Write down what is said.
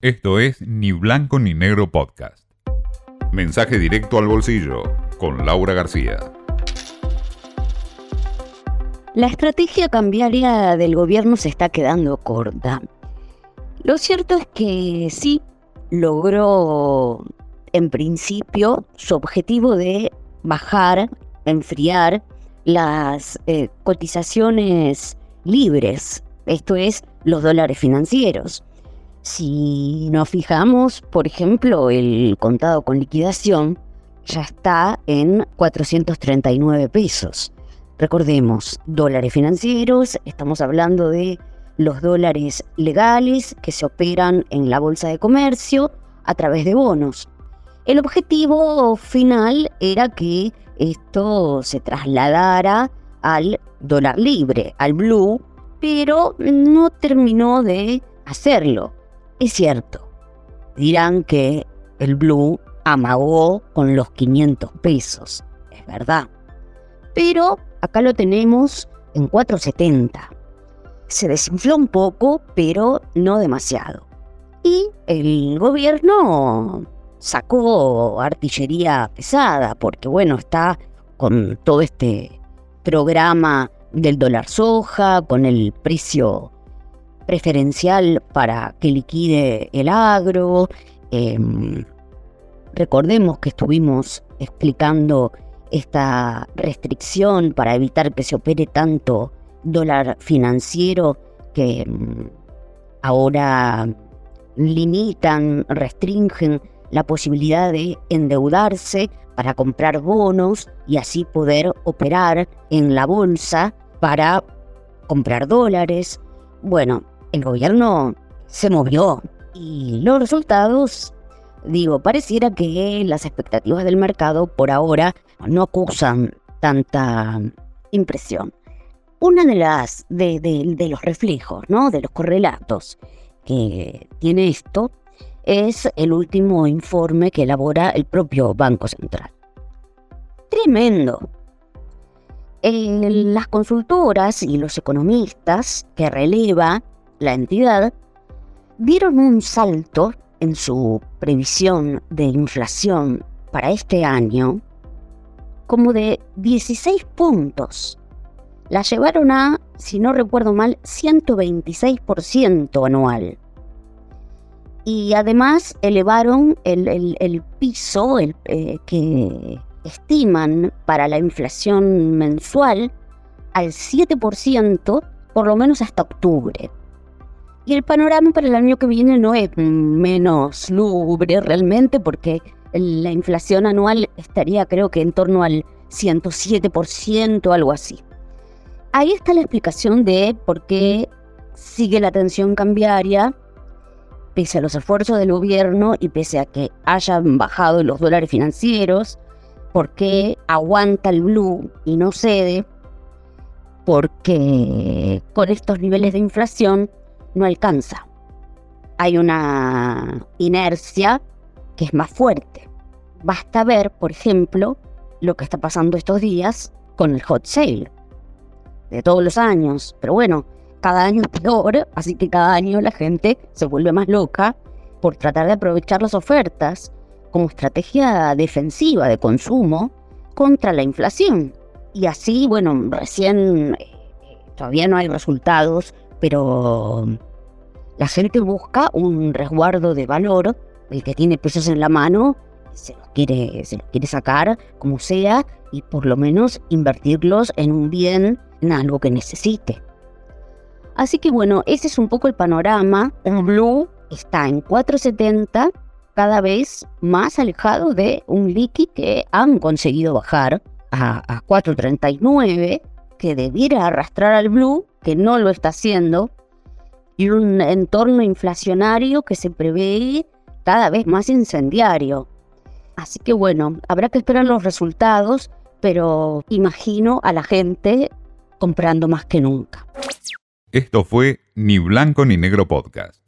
Esto es Ni Blanco ni Negro Podcast. Mensaje directo al bolsillo con Laura García. La estrategia cambiaria del gobierno se está quedando corta. Lo cierto es que sí logró en principio su objetivo de bajar, enfriar las eh, cotizaciones libres, esto es, los dólares financieros. Si nos fijamos, por ejemplo, el contado con liquidación ya está en 439 pesos. Recordemos, dólares financieros, estamos hablando de los dólares legales que se operan en la bolsa de comercio a través de bonos. El objetivo final era que esto se trasladara al dólar libre, al blue, pero no terminó de hacerlo. Es cierto, dirán que el blue amagó con los 500 pesos, es verdad. Pero acá lo tenemos en 470. Se desinfló un poco, pero no demasiado. Y el gobierno sacó artillería pesada, porque bueno, está con todo este programa del dólar soja, con el precio preferencial para que liquide el agro. Em, recordemos que estuvimos explicando esta restricción para evitar que se opere tanto dólar financiero que em, ahora limitan, restringen la posibilidad de endeudarse para comprar bonos y así poder operar en la bolsa para comprar dólares. Bueno, el gobierno se movió y los resultados, digo, pareciera que las expectativas del mercado por ahora no acusan tanta impresión. Una de las de, los reflejos, ¿no? De los correlatos que tiene esto es el último informe que elabora el propio Banco Central. Tremendo. las consultoras y los economistas que releva la entidad dieron un salto en su previsión de inflación para este año como de 16 puntos. La llevaron a, si no recuerdo mal, 126% anual y además elevaron el, piso el, eh, que estiman para la inflación mensual al 7%, por lo menos hasta octubre. Y el panorama para el año que viene no es menos lúgubre realmente, porque la inflación anual estaría creo que en torno al 107%, algo así. Ahí está la explicación de por qué sigue la tensión cambiaria pese a los esfuerzos del gobierno y pese a que hayan bajado los dólares financieros, porque aguanta el blue y no cede, porque con estos niveles de inflación no alcanza. Hay una inercia que es más fuerte. Basta ver, por ejemplo, lo que está pasando estos días con el hot sale de todos los años. Pero bueno, cada año es peor, así que cada año la gente se vuelve más loca por tratar de aprovechar las ofertas como estrategia defensiva de consumo contra la inflación. Y así, bueno, recién eh, todavía no hay resultados, pero la gente busca un resguardo de valor, el que tiene pesos en la mano se los quiere, se los quiere sacar como sea y por lo menos invertirlos en un bien, en algo que necesite. Así que bueno, ese es un poco el panorama. Un blue está en 470, cada vez más alejado de un liqui que han conseguido bajar a, 439, que debiera arrastrar al blue, que no lo está haciendo, y un entorno inflacionario que se prevé cada vez más incendiario. Así que bueno, habrá que esperar los resultados, pero imagino a la gente comprando más que nunca. Esto fue Ni Blanco ni Negro Podcast.